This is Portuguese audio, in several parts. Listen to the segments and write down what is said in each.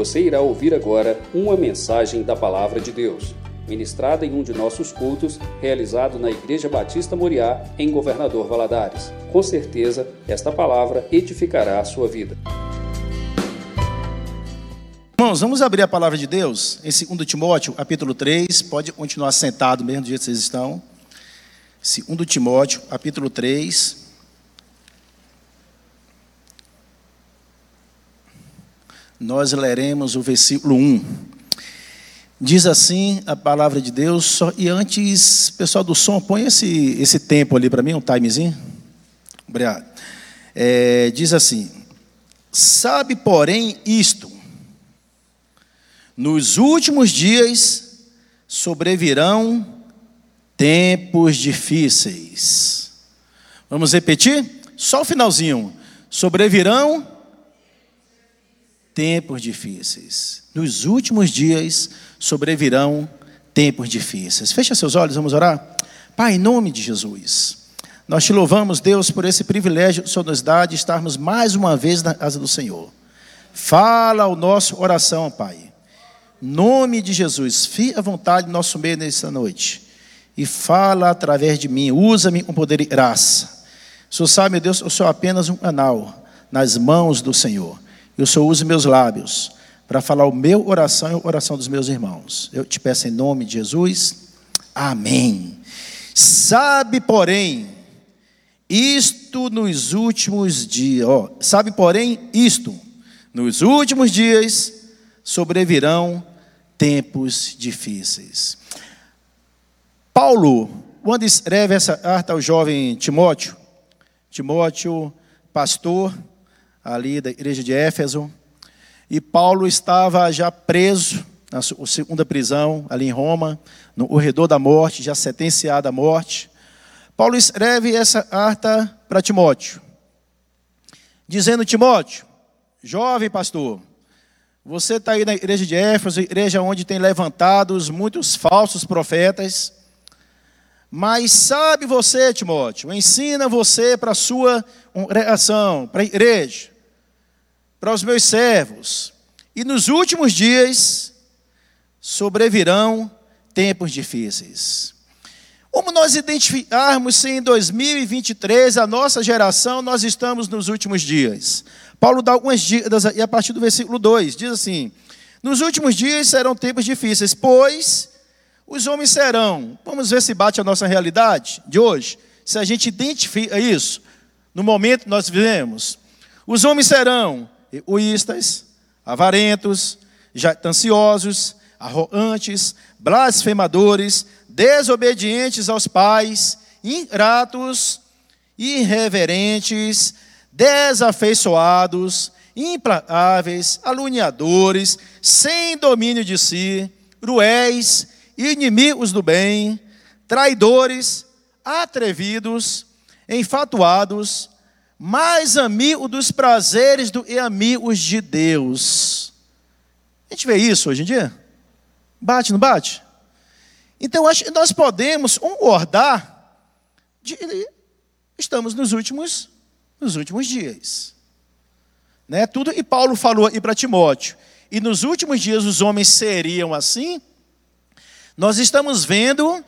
Você irá ouvir agora uma mensagem da Palavra de Deus, ministrada em um de nossos cultos, realizado na Igreja Batista Moriá, em Governador Valadares. Com certeza, esta palavra edificará a sua vida. Irmãos, vamos abrir a palavra de Deus em 2 Timóteo, capítulo 3. Pode continuar sentado mesmo do jeito que vocês estão. 2 Timóteo, capítulo 3. Nós leremos o versículo 1. Diz assim a palavra de Deus, e antes, pessoal do som, põe esse, esse tempo ali para mim, um timezinho. Obrigado. É, diz assim: Sabe, porém, isto, nos últimos dias sobrevirão tempos difíceis. Vamos repetir? Só o finalzinho. Sobrevirão tempos difíceis. Nos últimos dias sobrevirão tempos difíceis. Fecha seus olhos, vamos orar? Pai, em nome de Jesus, nós te louvamos, Deus, por esse privilégio que o Senhor nos dá de estarmos mais uma vez na casa do Senhor. Fala o nosso oração, Pai. Nome de Jesus, fique à vontade no nosso meio nessa noite. E fala através de mim, usa-me com poder e graça. O Senhor sabe, meu Deus, eu sou apenas um canal nas mãos do Senhor. Eu só uso meus lábios para falar o meu oração e a oração dos meus irmãos. Eu te peço em nome de Jesus. Amém. Sabe, porém, isto nos últimos dias, ó, sabe, porém, isto, nos últimos dias sobrevirão tempos difíceis. Paulo, quando escreve essa carta ao jovem Timóteo, Timóteo, pastor, ali da igreja de Éfeso. E Paulo estava já preso na segunda prisão, ali em Roma, no corredor da morte, já sentenciado à morte. Paulo escreve essa carta para Timóteo, dizendo: Timóteo, jovem pastor, você está aí na igreja de Éfeso, igreja onde tem levantados muitos falsos profetas. Mas sabe você, Timóteo, ensina você para a sua reação, para a igreja, para os meus servos. E nos últimos dias sobrevirão tempos difíceis. Como nós identificarmos se em 2023, a nossa geração, nós estamos nos últimos dias? Paulo dá algumas dicas, e a partir do versículo 2, diz assim: Nos últimos dias serão tempos difíceis, pois os homens serão. Vamos ver se bate a nossa realidade de hoje, se a gente identifica isso no momento que nós vivemos. Os homens serão egoístas, avarentos, jactanciosos, arrogantes, blasfemadores, desobedientes aos pais, ingratos, irreverentes, desafeiçoados, implacáveis, aluniadores, sem domínio de si, cruéis, inimigos do bem, traidores, atrevidos, enfatuados, mais amigo dos prazeres do, e amigos de Deus. A gente vê isso hoje em dia? Bate, não bate? Então, acho que nós podemos concordar de estamos nos últimos, nos últimos dias. Né? Tudo, e Paulo falou aí para Timóteo, e nos últimos dias os homens seriam assim, nós estamos vendo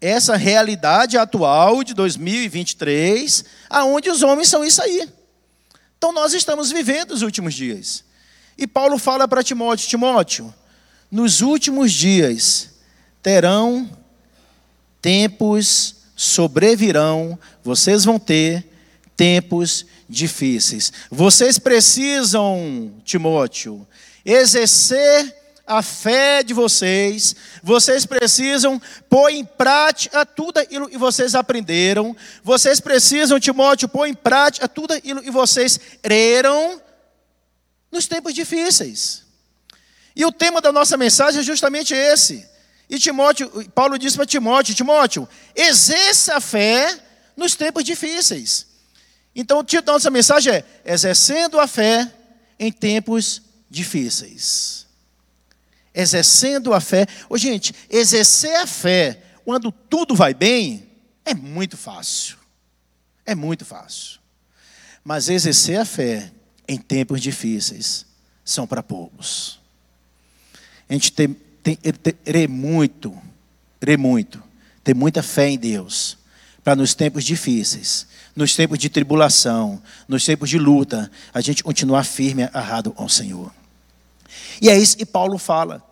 essa realidade atual de 2023, aonde os homens são isso aí. Então nós estamos vivendo os últimos dias. E Paulo fala para Timóteo: Timóteo, nos últimos dias terão tempos, sobrevirão, vocês vão ter tempos difíceis. Vocês precisam, Timóteo, exercer a fé de vocês, vocês precisam pôr em prática tudo aquilo que vocês aprenderam, vocês precisam, Timóteo, pôr em prática tudo aquilo que vocês creram nos tempos difíceis. E o tema da nossa mensagem é justamente esse. E Timóteo, Paulo disse para Timóteo: Timóteo, exerça a fé nos tempos difíceis. Então, o título da nossa mensagem é Exercendo a fé em tempos difíceis exercendo a fé. Ô, gente, exercer a fé quando tudo vai bem é muito fácil. É muito fácil. Mas exercer a fé em tempos difíceis são para poucos. a gente tem, tem, ter muito, ter muito, ter muita fé em Deus, para nos tempos difíceis, nos tempos de tribulação, nos tempos de luta, a gente continuar firme, agarrado ao Senhor. E é isso que Paulo fala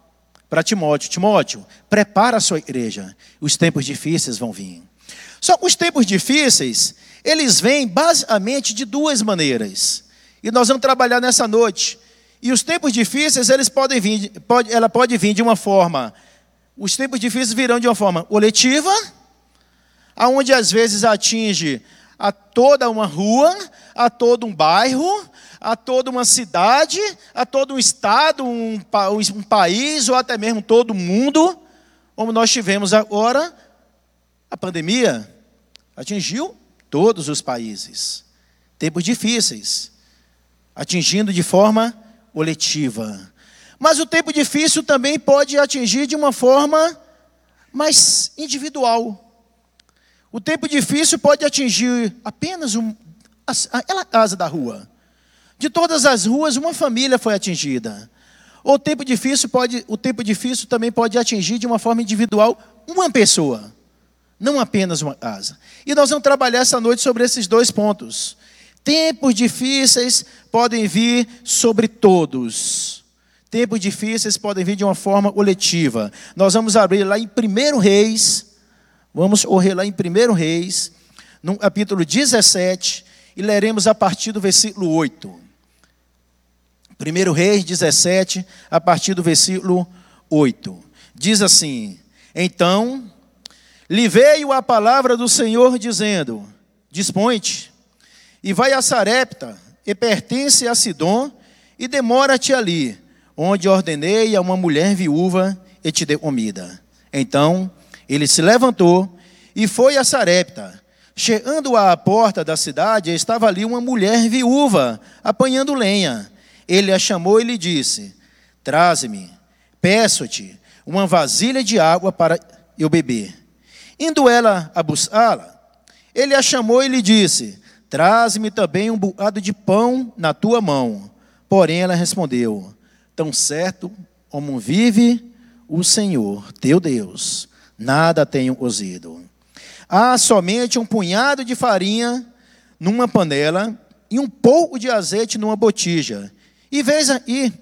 para Timóteo: Timóteo, prepara a sua igreja, os tempos difíceis vão vir. Só que os tempos difíceis, eles vêm basicamente de duas maneiras. E nós vamos trabalhar nessa noite. E os tempos difíceis, eles podem vir, pode, ela pode vir de uma forma, os tempos difíceis virão de uma forma coletiva, aonde às vezes atinge a toda uma rua, a todo um bairro, a toda uma cidade, a todo um estado, um, um país ou até mesmo todo mundo, como nós tivemos agora, a pandemia atingiu todos os países. Tempos difíceis, atingindo de forma coletiva. Mas o tempo difícil também pode atingir de uma forma mais individual. O tempo difícil pode atingir apenas um, casa da rua. De todas as ruas, uma família foi atingida. O tempo difícil pode, o tempo difícil também pode atingir de uma forma individual uma pessoa, não apenas uma casa. E nós vamos trabalhar essa noite sobre esses dois pontos. Tempos difíceis podem vir sobre todos. Tempos difíceis podem vir de uma forma coletiva. Nós vamos abrir lá em 1 Reis, vamos correr lá em 1 Reis, no capítulo 17, e leremos a partir do versículo 8. 1 Reis 17, a partir do versículo 8. Diz assim: Então lhe veio a palavra do Senhor dizendo: Dispõe-te e vai a Sarepta, e pertence a Sidom, e demora-te ali, onde ordenei a uma mulher viúva e te dê comida. Então ele se levantou e foi a Sarepta. Chegando à porta da cidade, estava ali uma mulher viúva, apanhando lenha. Ele a chamou e lhe disse: Traze-me, peço-te, uma vasilha de água para eu beber. Indo ela a buscá-la, ele a chamou e lhe disse: Traze-me também um bocado de pão na tua mão. Porém ela respondeu: Tão certo como vive o Senhor, teu Deus, nada tenho cozido. Há somente um punhado de farinha numa panela e um pouco de azeite numa botija. E veja aí,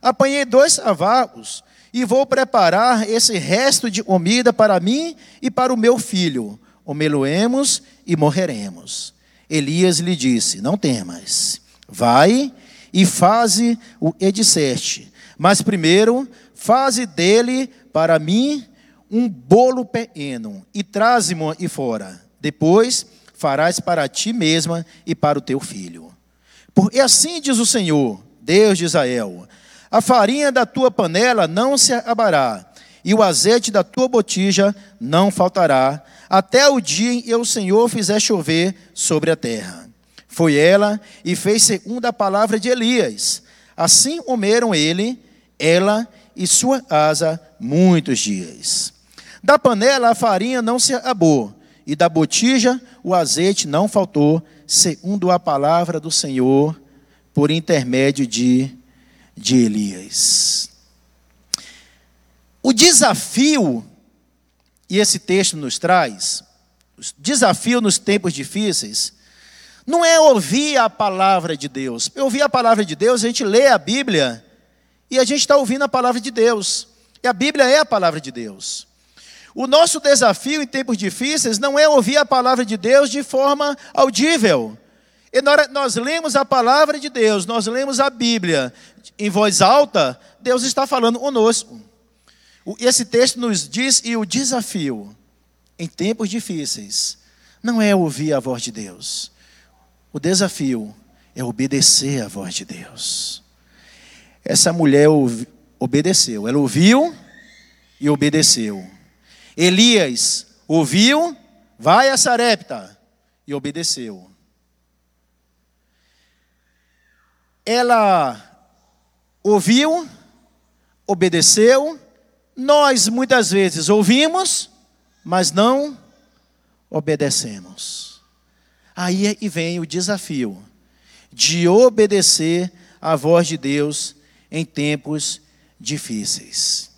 apanhei dois cavalos e vou preparar esse resto de comida para mim e para o meu filho. Omeloemos e morreremos. Elias lhe disse: Não temas, vai e faze o que disseste, mas primeiro faze dele para mim um bolo pequeno e traze-mo e fora. Depois farás para ti mesma e para o teu filho. Porque assim diz o Senhor, Deus de Israel: a farinha da tua panela não se acabará, e o azeite da tua botija não faltará, até o dia em que o Senhor fizer chover sobre a terra. Foi ela e fez segundo a palavra de Elias. Assim comeram ele, ela e sua casa muitos dias. Da panela a farinha não se acabou, e da botija o azeite não faltou, segundo a palavra do Senhor, por intermédio de, de Elias. O desafio, e esse texto nos traz, o desafio nos tempos difíceis, não é ouvir a palavra de Deus. Ouvir a palavra de Deus, a gente lê a Bíblia e a gente está ouvindo a palavra de Deus. E a Bíblia é a palavra de Deus. O nosso desafio em tempos difíceis não é ouvir a palavra de Deus de forma audível. Nós lemos a palavra de Deus, nós lemos a Bíblia em voz alta, Deus está falando conosco. Esse texto nos diz, e o desafio em tempos difíceis não é ouvir a voz de Deus. O desafio é obedecer a voz de Deus. Essa mulher obedeceu, ela ouviu e obedeceu. Elias ouviu, vai a Sarepta e obedeceu. Ela ouviu, obedeceu nós muitas vezes ouvimos, mas não obedecemos. Aí é vem o desafio de obedecer à voz de Deus em tempos difíceis.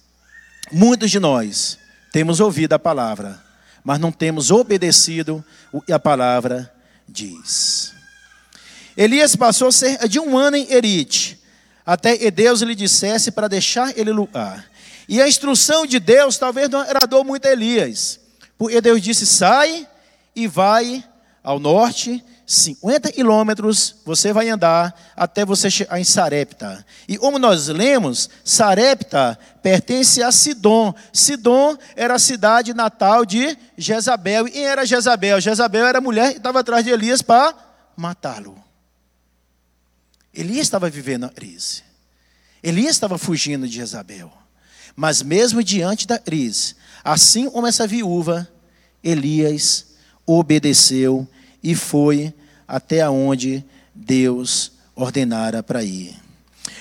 Muitos de nós temos ouvido a palavra, mas não temos obedecido o que a palavra diz. Elias passou cerca de um ano em Erite, até que Deus lhe dissesse para deixar ele lugar. E a instrução de Deus talvez não agradou muito a Elias, porque Deus disse: sai e vai ao norte 50 quilômetros você vai andar até você chegar em Sarepta. E como nós lemos, Sarepta pertence a Sidom. Sidom era a cidade natal de Jezabel. E quem era Jezabel? Jezabel era mulher que estava atrás de Elias para matá-lo. Elias estava vivendo a crise. Elias estava fugindo de Jezabel. Mas mesmo diante da crise, assim como essa viúva, Elias obedeceu e foi até onde Deus ordenara para ir.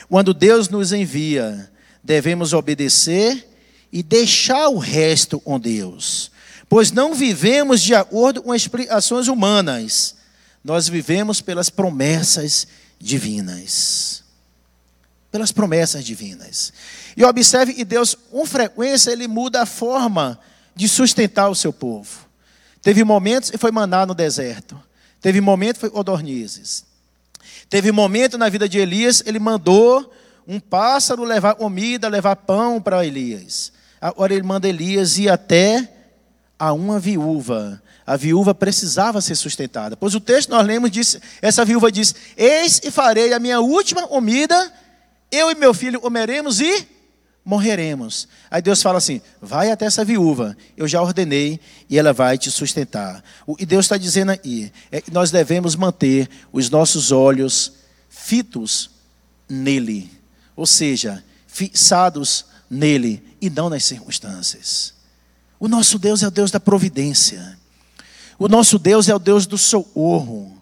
Quando Deus nos envia, devemos obedecer e deixar o resto com Deus, pois não vivemos de acordo com explicações humanas, nós vivemos pelas promessas divinas. Pelas promessas divinas. E observe que Deus, com frequência, Ele muda a forma de sustentar o seu povo. Teve momentos e foi maná no deserto. Teve momento foi codornizes. Teve momento na vida de Elias, ele mandou um pássaro levar comida, levar pão para Elias. Agora ele manda Elias ir até a uma viúva. A viúva precisava ser sustentada. Pois o texto nós lemos diz, essa viúva diz: "Eis e farei a minha última comida, eu e meu filho comeremos e morreremos. Aí Deus fala assim: vai até essa viúva, eu já ordenei e ela vai te sustentar. Que Deus está dizendo aí é que nós devemos manter os nossos olhos fitos nele, ou seja, fixados nele e não nas circunstâncias. O nosso Deus é o Deus da providência, o nosso Deus é o Deus do socorro.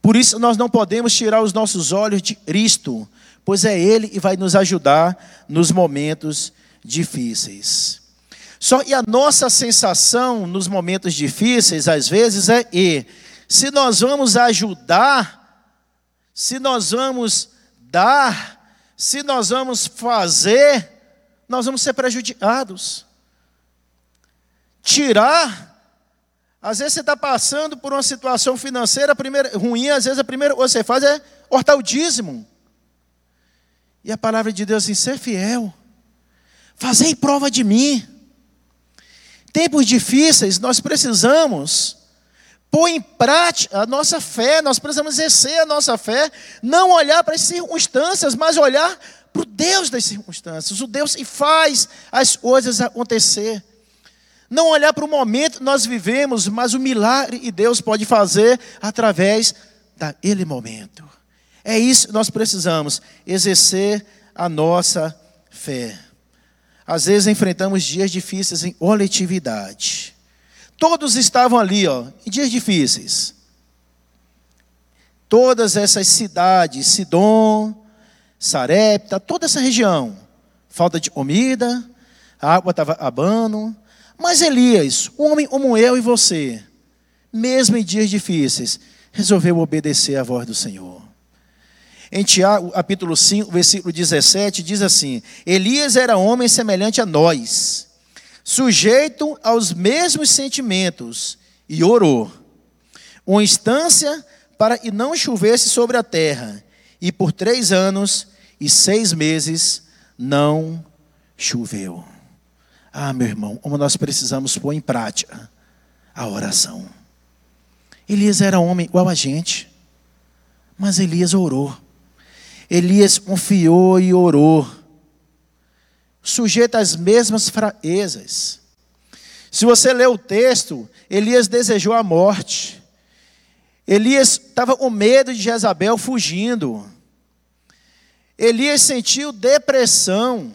Por isso nós não podemos tirar os nossos olhos de Cristo pois é Ele que vai nos ajudar nos momentos difíceis. Só que a nossa sensação nos momentos difíceis, às vezes, é que se nós vamos ajudar, se nós vamos dar, se nós vamos fazer, nós vamos ser prejudicados. Tirar, às vezes você está passando por uma situação financeira primeira, ruim, às vezes a primeira coisa que você faz é hortar o dízimo. E a palavra de Deus assim: ser fiel, fazei prova de mim. Tempos difíceis, nós precisamos pôr em prática a nossa fé, nós precisamos exercer a nossa fé, não olhar para as circunstâncias, mas olhar para o Deus das circunstâncias, o Deus que faz as coisas acontecer. Não olhar para o momento que nós vivemos, mas o milagre que Deus pode fazer através daquele momento. É isso que nós precisamos, exercer a nossa fé. Às vezes enfrentamos dias difíceis em coletividade. Todos estavam ali, ó, em dias difíceis. Todas essas cidades, Sidom, Sarepta, toda essa região. Falta de comida, a água estava abando. Mas Elias, um homem como eu e você, mesmo em dias difíceis, resolveu obedecer à voz do Senhor. Em Tiago, capítulo 5, versículo 17, diz assim: Elias era homem semelhante a nós, sujeito aos mesmos sentimentos, e orou. Uma instância para que não chovesse sobre a terra, e por três anos e seis meses não choveu. Ah, meu irmão, como nós precisamos pôr em prática a oração. Elias era homem igual a gente, mas Elias orou. Elias confiou e orou, sujeito às mesmas fraquezas. Se você ler o texto, Elias desejou a morte. Elias estava com medo de Jezabel fugindo. Elias sentiu depressão.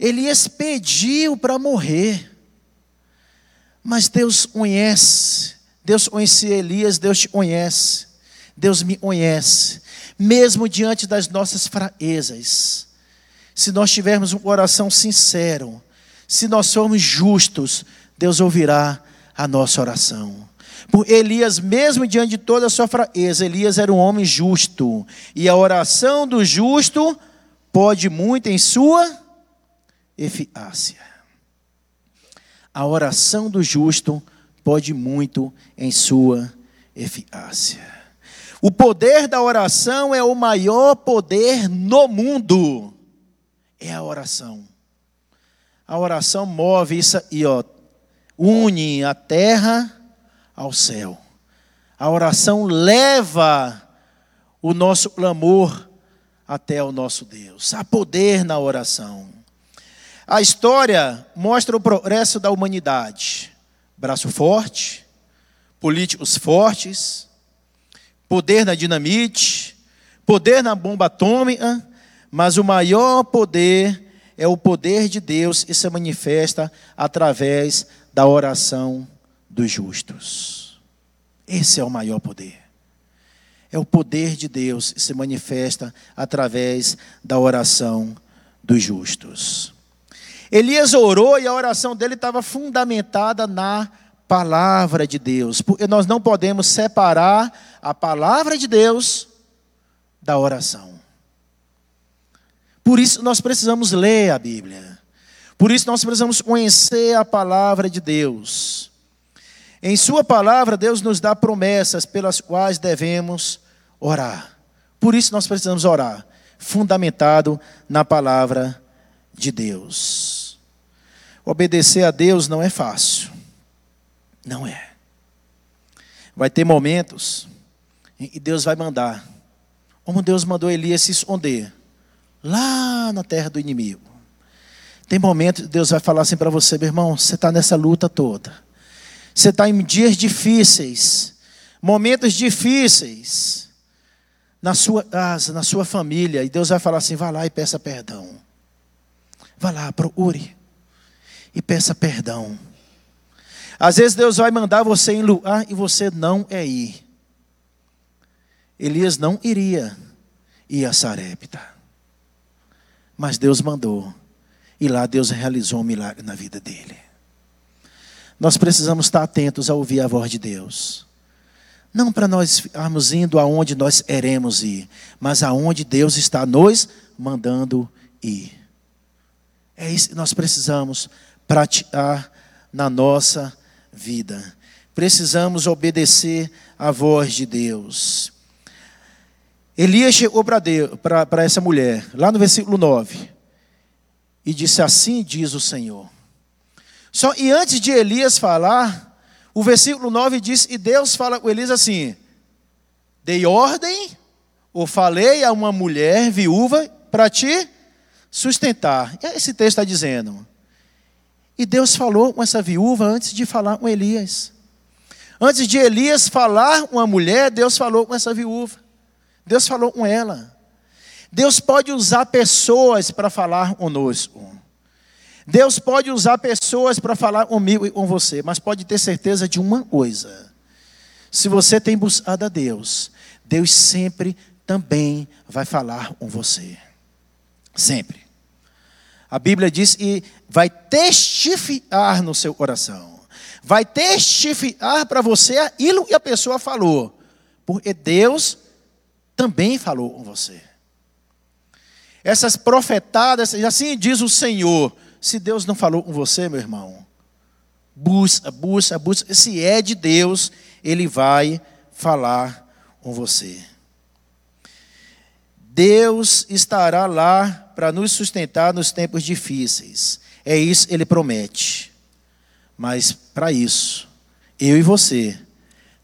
Elias pediu para morrer. Mas Deus conhece. Deus conhecia Elias, Deus te conhece. Deus me conhece mesmo diante das nossas fraquezas. Se nós tivermos um coração sincero, se nós formos justos, Deus ouvirá a nossa oração. Por Elias, mesmo diante de toda a sua fraqueza, Elias era um homem justo, e a oração do justo pode muito em sua eficácia. A oração do justo pode muito em sua eficácia. O poder da oração é o maior poder no mundo. É a oração. A oração move isso e ó, une a terra ao céu. A oração leva o nosso clamor até o nosso Deus. Há poder na oração. A história mostra o progresso da humanidade. Braço forte, políticos fortes, poder na dinamite, poder na bomba atômica, mas o maior poder é o poder de Deus e se manifesta através da oração dos justos. Esse é o maior poder. É o poder de Deus e se manifesta através da oração dos justos. Elias orou e a oração dele estava fundamentada na palavra de Deus, porque nós não podemos separar a palavra de Deus da oração. Por isso nós precisamos ler a Bíblia. Por isso nós precisamos conhecer a palavra de Deus. Em Sua palavra, Deus nos dá promessas pelas quais devemos orar. Por isso nós precisamos orar, fundamentado na palavra de Deus. Obedecer a Deus não é fácil. Não é. Vai ter momentos e Deus vai mandar. Como Deus mandou Elias se esconder lá na terra do inimigo. Tem momentos que Deus vai falar assim para você, meu irmão, você está nessa luta toda. Você está em dias difíceis, momentos difíceis na sua casa, na sua família, e Deus vai falar assim: vá lá e peça perdão. Vá lá, procure e peça perdão. Às vezes Deus vai mandar você em lugar e você não é ir. Elias não iria ir a Sarepta. Mas Deus mandou. E lá Deus realizou um milagre na vida dele. Nós precisamos estar atentos a ouvir a voz de Deus. Não para nós ficarmos indo aonde nós queremos ir, mas aonde Deus está nos mandando ir. É isso que nós precisamos praticar na nossa vida. Precisamos obedecer à voz de Deus. Elias chegou para essa mulher, lá no versículo 9, e disse: Assim diz o Senhor. Só e antes de Elias falar, o versículo 9 diz: E Deus fala com Elias assim: Dei ordem, ou falei a uma mulher viúva para te sustentar. E esse texto está dizendo: e Deus falou com essa viúva antes de falar com Elias. Antes de Elias falar com a mulher, Deus falou com essa viúva. Deus falou com ela. Deus pode usar pessoas para falar conosco. Deus pode usar pessoas para falar comigo e com você, mas pode ter certeza de uma coisa: se você tem buscado a Deus, Deus sempre também vai falar com você. Sempre. A Bíblia diz e vai testificar no seu coração. Vai testificar para você aquilo que a pessoa falou. Porque Deus também falou com você. Essas profetadas, assim diz o Senhor. Se Deus não falou com você, meu irmão, busca, busca, busca. Se é de Deus, Ele vai falar com você. Deus estará lá para nos sustentar nos tempos difíceis. É isso ele promete. Mas para isso, eu e você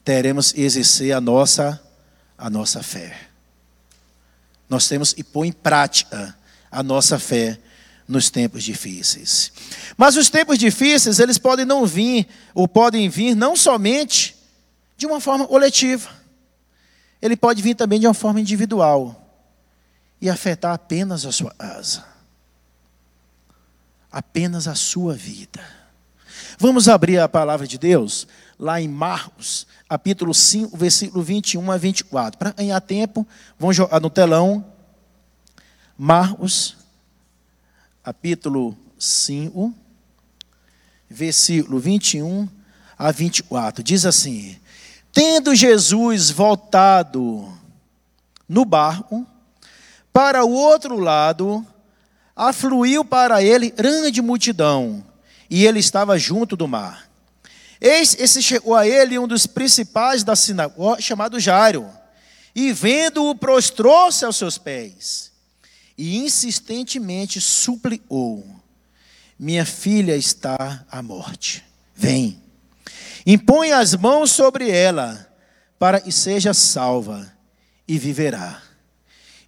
teremos que exercer a nossa a nossa fé. Nós temos que pôr em prática a nossa fé nos tempos difíceis. Mas os tempos difíceis, eles podem não vir, ou podem vir não somente de uma forma coletiva. Ele pode vir também de uma forma individual e afetar apenas a sua casa, apenas a sua vida. Vamos abrir a palavra de Deus lá em Marcos, capítulo 5, versículo 21 a 24. Para ganhar tempo, vamos jogar no telão. Marcos, capítulo 5, versículo 21 a 24. Diz assim: Tendo Jesus voltado no barco, para o outro lado, afluiu para ele grande multidão, e ele estava junto do mar. Eis esse chegou a ele um dos principais da sinagoga, chamado Jairo, e vendo-o, prostrou-se aos seus pés, e insistentemente suplicou: Minha filha está à morte. Vem, impõe as mãos sobre ela, para que seja salva, e viverá.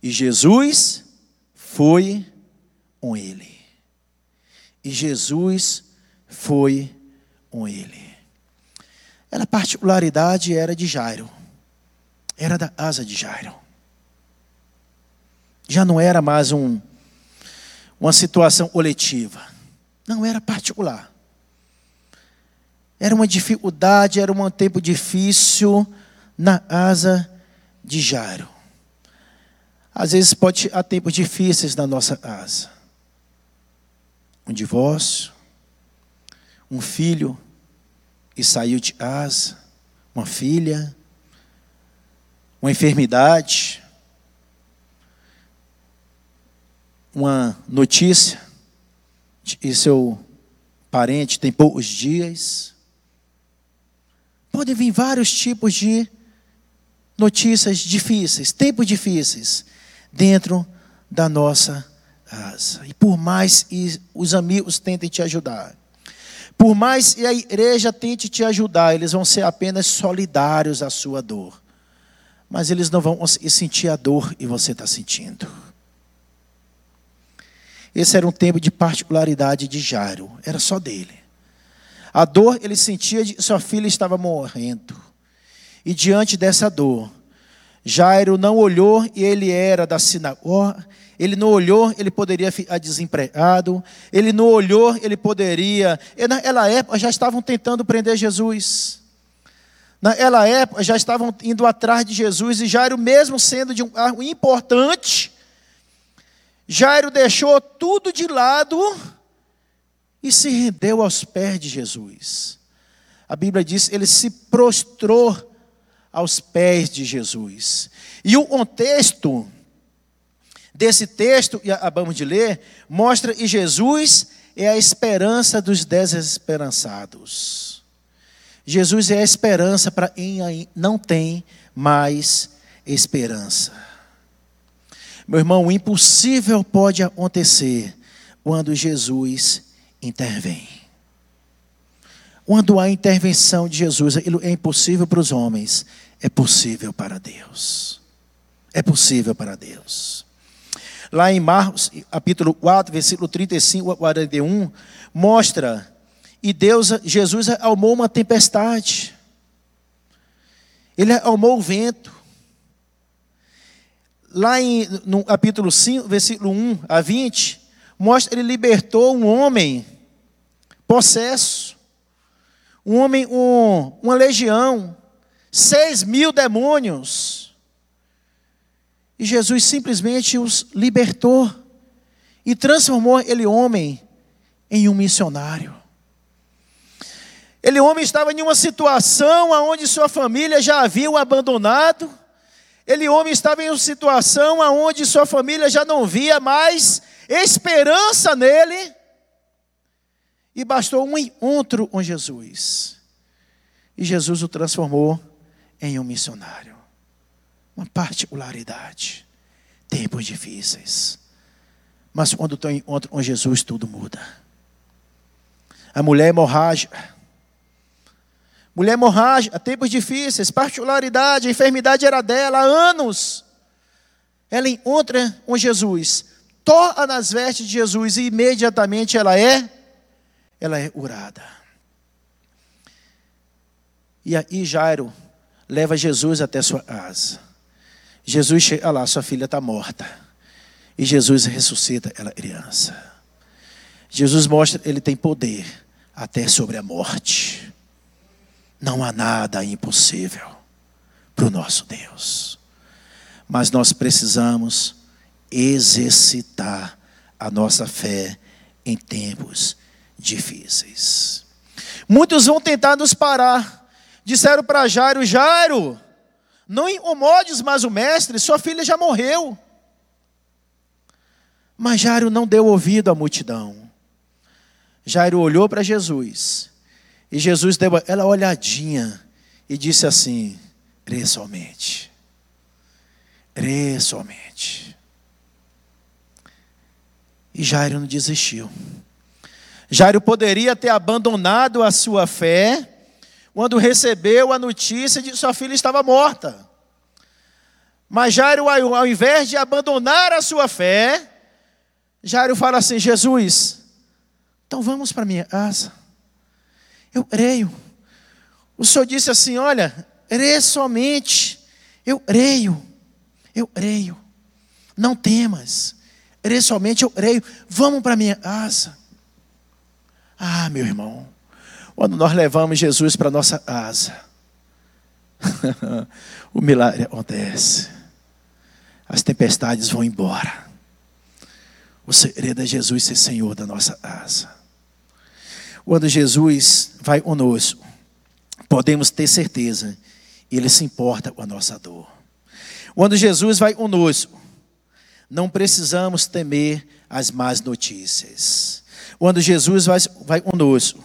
E Jesus foi com ele. E Jesus foi com ele. Ela, a particularidade era de Jairo. Era da asa de Jairo. Já não era mais um, uma situação coletiva. Não era particular. Era uma dificuldade, era um tempo difícil na asa de Jairo. Às vezes pode há tempos difíceis na nossa asa. Um divórcio, um filho e saiu de casa, uma filha, uma enfermidade, uma notícia e seu parente tem poucos dias. Podem vir vários tipos de notícias difíceis, tempos difíceis dentro da nossa casa. E por mais que os amigos tentem te ajudar, por mais que a igreja tente te ajudar, eles vão ser apenas solidários à sua dor. Mas eles não vão sentir a dor que você está sentindo. Esse era um tempo de particularidade de Jairo, era só dele. A dor ele sentia de sua filha estava morrendo. E diante dessa dor, Jairo não olhou e ele era da sinagoga, ele não olhou, ele poderia ficar desempregado. Ele não olhou, ele poderia. Naquela época já estavam tentando prender Jesus. Naquela época já estavam indo atrás de Jesus. E Jairo, mesmo sendo de um cargo importante, Jairo deixou tudo de lado e se rendeu aos pés de Jesus. A Bíblia diz: ele se prostrou aos pés de Jesus. E o contexto desse texto que acabamos de ler mostra que Jesus é a esperança dos desesperançados. Jesus é a esperança para quem não tem mais esperança. Meu irmão, o impossível pode acontecer quando Jesus intervém. Quando há intervenção de Jesus, aquilo é impossível para os homens, é possível para Deus. É possível para Deus. Lá em Marcos, capítulo 4, versículo 35 a 41, mostra e Deus, Jesus almou uma tempestade. Ele almou o vento. Lá em, no capítulo 5, versículo 1 a 20, mostra ele libertou um homem possesso, um homem, um, uma legião, seis mil demônios. E Jesus simplesmente os libertou e transformou ele homem em um missionário. Ele homem estava em uma situação onde sua família já havia o abandonado. Ele homem estava em uma situação onde sua família já não via mais esperança nele. E bastou um encontro com Jesus. E Jesus o transformou em um missionário uma particularidade. Tempos difíceis. Mas quando estou em encontro com Jesus, tudo muda. A mulher hemorrágica. Mulher hemorrágica, tempos difíceis, particularidade, a enfermidade era dela há anos. Ela encontra com Jesus, toca nas vestes de Jesus e imediatamente ela é, ela é curada. E aí Jairo leva Jesus até sua casa. Jesus chega lá, sua filha está morta. E Jesus ressuscita ela criança. Jesus mostra ele tem poder até sobre a morte. Não há nada impossível para o nosso Deus. Mas nós precisamos exercitar a nossa fé em tempos difíceis. Muitos vão tentar nos parar. Disseram para Jairo: Jairo, não incomodes mais o mestre, sua filha já morreu. Mas Jairo não deu ouvido à multidão. Jairo olhou para Jesus. E Jesus deu aquela olhadinha e disse assim: crê somente. Crê somente. E Jairo não desistiu. Jairo poderia ter abandonado a sua fé quando recebeu a notícia de que sua filha estava morta. Mas Jairo, ao invés de abandonar a sua fé, Jairo fala assim: Jesus, então vamos para minha casa. Eu creio. O Senhor disse assim: Olha, crê somente. Eu creio. Eu creio. Não temas. Crê somente, eu creio. Vamos para minha casa. Ah, meu irmão, quando nós levamos Jesus para nossa casa, o milagre acontece. As tempestades vão embora. O segredo é Jesus ser Senhor da nossa casa. Quando Jesus vai conosco, podemos ter certeza, Ele se importa com a nossa dor. Quando Jesus vai conosco, não precisamos temer as más notícias. Quando Jesus vai, vai conosco,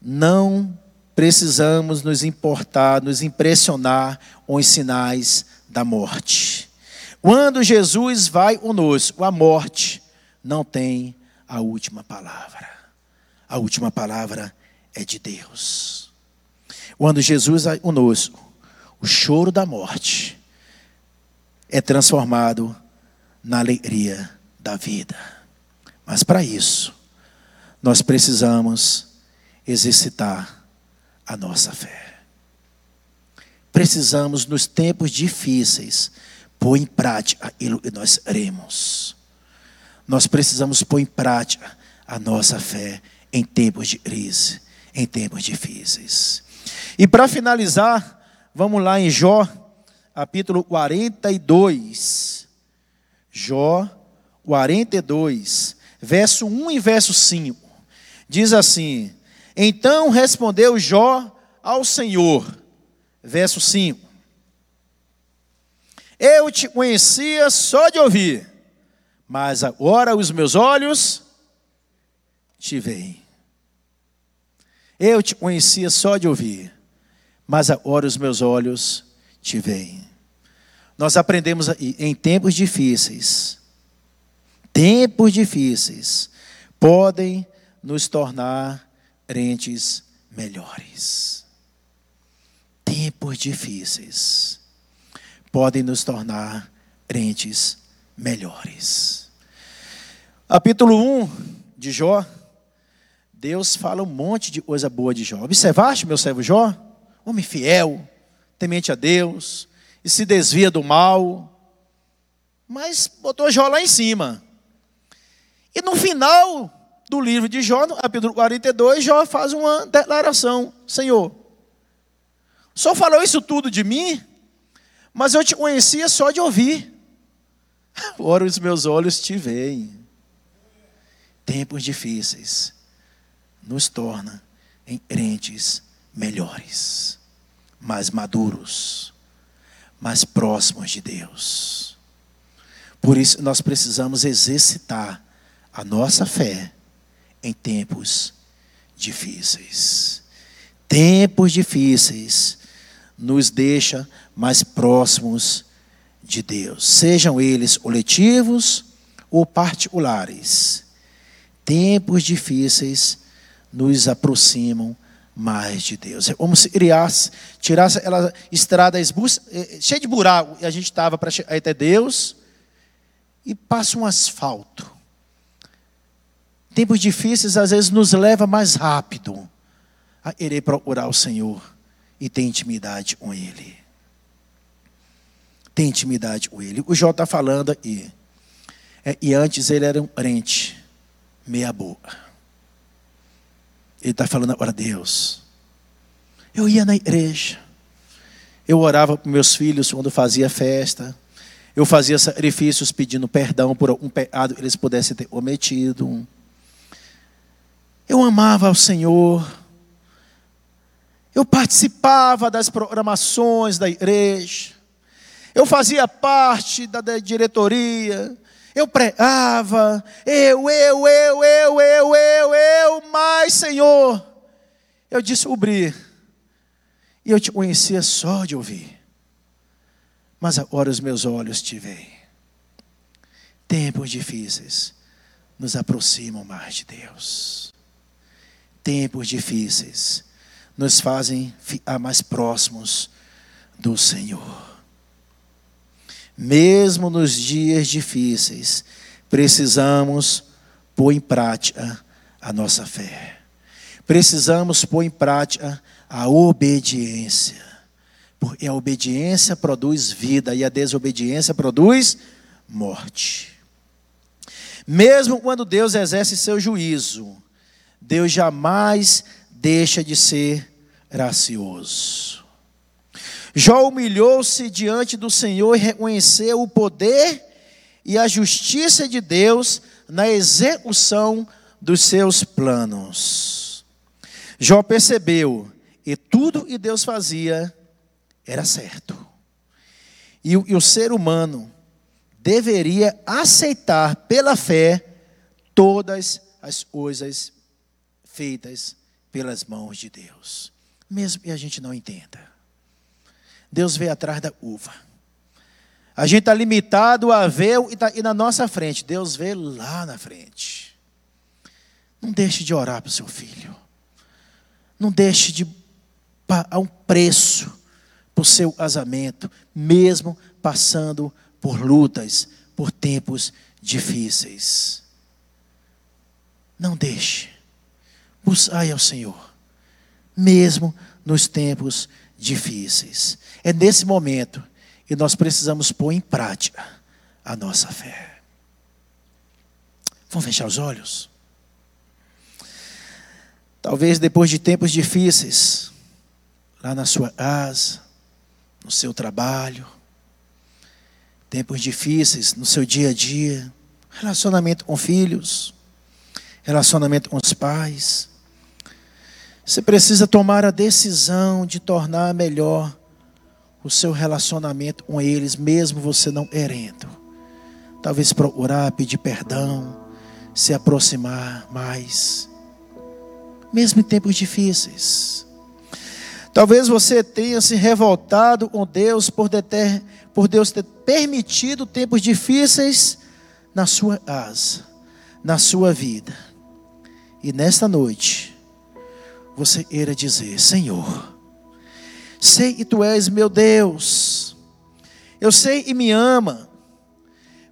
não precisamos nos importar, nos impressionar com os sinais da morte. Quando Jesus vai conosco, a morte não tem a última palavra. A última palavra é de Deus. Quando Jesus vai conosco, o choro da morte é transformado na alegria da vida. Mas para isso, nós precisamos exercitar a nossa fé. Precisamos, nos tempos difíceis, pôr em prática aquilo que nós queremos. Nós precisamos pôr em prática a nossa fé em tempos de crise, em tempos difíceis. E para finalizar, vamos lá em Jó, capítulo 42. Jó 42, verso 1 e verso 5. Diz assim: Então respondeu Jó ao Senhor, verso 5. Eu te conhecia só de ouvir, mas agora os meus olhos te veem. Eu te conhecia só de ouvir, mas agora os meus olhos te veem. Nós aprendemos em tempos difíceis, tempos difíceis, podem nos tornar crentes melhores. Tempos difíceis podem nos tornar crentes melhores. Capítulo 1 de Jó, Deus fala um monte de coisa boa de Jó. Observaste, meu servo Jó? Homem fiel, temente a Deus, e se desvia do mal. Mas botou Jó lá em cima. E no final do livro de Jó, capítulo 42, Jó faz uma declaração: Senhor, o Senhor falou isso tudo de mim, mas eu te conhecia só de ouvir. Ora, os meus olhos te veem. Tempos difíceis nos torna em crentes melhores, mais maduros, mais próximos de Deus. Por isso nós precisamos exercitar a nossa fé em tempos difíceis. Tempos difíceis nos deixa mais próximos de Deus, sejam eles coletivos ou particulares. Tempos difíceis nos aproximam mais de Deus. É como se criasse, tirasse aquela estrada eh, cheia de buraco, e a gente estava para até Deus, e passa um asfalto. Tempos difíceis às vezes nos leva mais rápido a querer procurar o Senhor e ter intimidade com Ele. Tem intimidade com Ele. O Jó está falando aqui. É, e antes ele era um crente, meia boca. Ele está falando agora, Deus. Eu ia na igreja. Eu orava para meus filhos quando fazia festa. Eu fazia sacrifícios pedindo perdão por um pecado que eles pudessem ter cometido. Eu amava ao Senhor. Eu participava das programações da igreja. Eu fazia parte da diretoria. eu pregava, eu, eu, eu, eu, eu, eu, eu, mas Senhor, eu descobri, e eu te conhecia só de ouvir, mas agora os meus olhos te veem. Tempos difíceis nos aproximam mais de Deus. Tempos difíceis nos fazem ficar mais próximos do Senhor. Mesmo nos dias difíceis, precisamos pôr em prática a nossa fé. Precisamos pôr em prática a obediência. Porque a obediência produz vida e a desobediência produz morte. Mesmo quando Deus exerce seu juízo, Deus jamais deixa de ser gracioso. Jó humilhou-se diante do Senhor e reconheceu o poder e a justiça de Deus na execução dos seus planos. Jó percebeu que tudo que Deus fazia era certo. E, e o ser humano deveria aceitar pela fé todas as coisas feitas pelas mãos de Deus, mesmo que a gente não entenda. Deus vê atrás da uva. A gente está limitado a ver e, tá, e na nossa frente. Deus vê lá na frente. Não deixe de orar para o seu filho. Não deixe de pagar um preço para o seu casamento, mesmo passando por lutas, por tempos difíceis. Não deixe. Buscai ao Senhor, mesmo nos tempos difíceis. É nesse momento que nós precisamos pôr em prática a nossa fé. Vamos fechar os olhos? Talvez depois de tempos difíceis, lá na sua casa, no seu trabalho, tempos difíceis no seu dia a dia, relacionamento com filhos, relacionamento com os pais, você precisa tomar a decisão de tornar melhor o seu relacionamento com eles, mesmo você não querendo. Talvez procurar, pedir perdão, se aproximar mais, mesmo em tempos difíceis. Talvez você tenha se revoltado com Deus por, deter, por Deus ter permitido tempos difíceis na sua casa, na sua vida. E nesta noite, você queira dizer: Senhor, sei que tu és meu Deus, eu sei e me ama,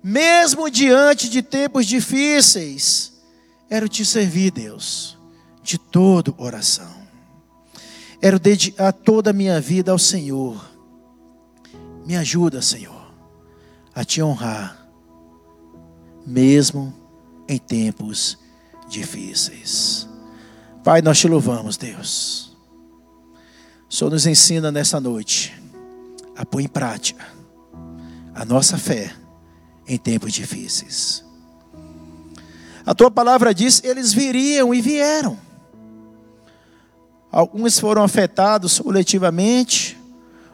mesmo diante de tempos difíceis, quero te servir, Deus, de todo o coração, quero dedicar toda a minha vida ao Senhor, me ajuda, Senhor, a te honrar, mesmo em tempos difíceis. Pai, nós te louvamos, Deus. O Senhor nos ensina nessa noite a pôr em prática a nossa fé em tempos difíceis. A tua palavra diz: eles viriam e vieram. Alguns foram afetados coletivamente,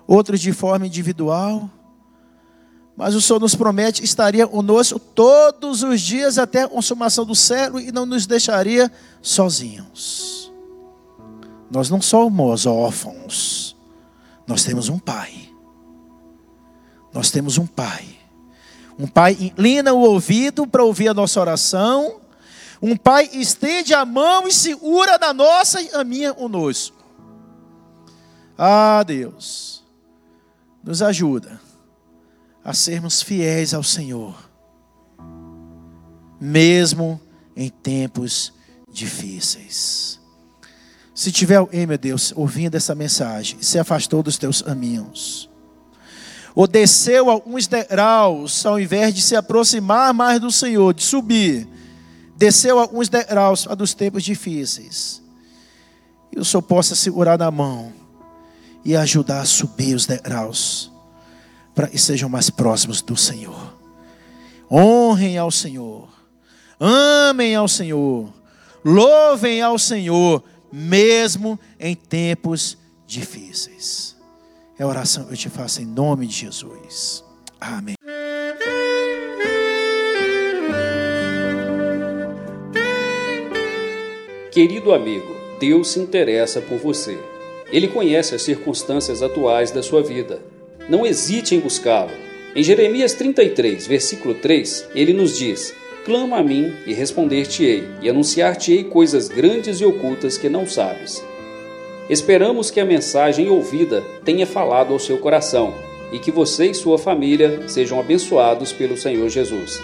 outros de forma individual. Mas o Senhor nos promete estaria conosco todos os dias até a consumação do século e não nos deixaria sozinhos. Nós não somos órfãos. Nós temos um pai. Nós temos um pai. Um pai inclina o ouvido para ouvir a nossa oração. Um pai estende a mão e segura na nossa e a minha conosco. Ah, Deus, nos ajuda a sermos fiéis ao Senhor, mesmo em tempos difíceis. Se tiver alguém, meu Deus, ouvindo essa mensagem, se afastou dos teus caminhos, ou desceu alguns degraus, ao invés de se aproximar mais do Senhor, de subir, desceu alguns degraus dos tempos difíceis, e o Senhor possa segurar na mão e ajudar a subir os degraus para que sejam mais próximos do Senhor. Honrem ao Senhor, amem ao Senhor, louvem ao Senhor, mesmo em tempos difíceis. É a oração que eu te faço em nome de Jesus. Amém. Querido amigo, Deus se interessa por você. Ele conhece as circunstâncias atuais da sua vida não hesite em buscá-lo. Em Jeremias 33, versículo 3, ele nos diz: Clama a mim e responder-te-ei, e anunciar-te-ei coisas grandes e ocultas que não sabes. Esperamos que a mensagem ouvida tenha falado ao seu coração e que você e sua família sejam abençoados pelo Senhor Jesus.